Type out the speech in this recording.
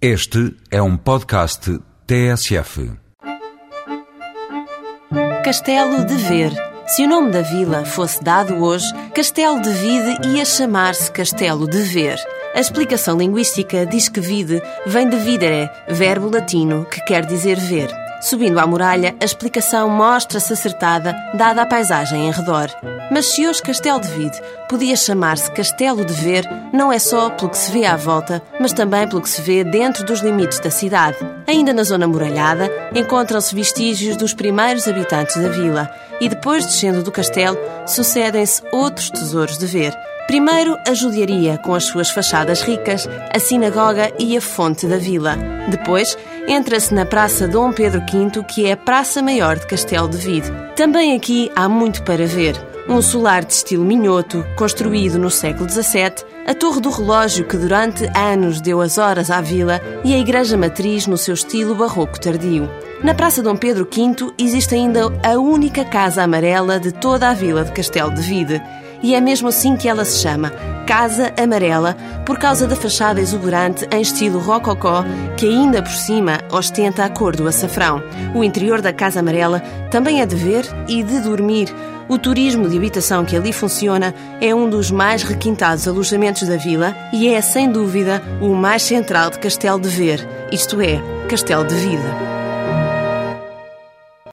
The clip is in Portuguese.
Este é um podcast TSF. Castelo de Ver. Se o nome da vila fosse dado hoje, Castelo de Vide ia chamar-se Castelo de Ver. A explicação linguística diz que vide vem de videre, verbo latino que quer dizer ver. Subindo à muralha, a explicação mostra-se acertada, dada a paisagem em redor. Mas se hoje Castelo de Vide podia chamar-se Castelo de Ver, não é só pelo que se vê à volta, mas também pelo que se vê dentro dos limites da cidade. Ainda na zona muralhada, encontram-se vestígios dos primeiros habitantes da vila, e depois, descendo do castelo, sucedem-se outros tesouros de ver. Primeiro, a judiaria, com as suas fachadas ricas, a sinagoga e a fonte da vila. Depois, entra-se na Praça Dom Pedro V, que é a Praça Maior de Castelo de Vide. Também aqui há muito para ver. Um solar de estilo minhoto, construído no século XVII, a Torre do Relógio, que durante anos deu as horas à vila, e a Igreja Matriz no seu estilo barroco tardio. Na Praça Dom Pedro V existe ainda a única Casa Amarela de toda a vila de Castelo de Vide e é mesmo assim que ela se chama, Casa Amarela, por causa da fachada exuberante em estilo rococó, que ainda por cima ostenta a cor do açafrão. O interior da Casa Amarela também é de ver e de dormir. O turismo de habitação que ali funciona é um dos mais requintados alojamentos da vila e é, sem dúvida, o mais central de Castelo de Ver, isto é, Castelo de Vida.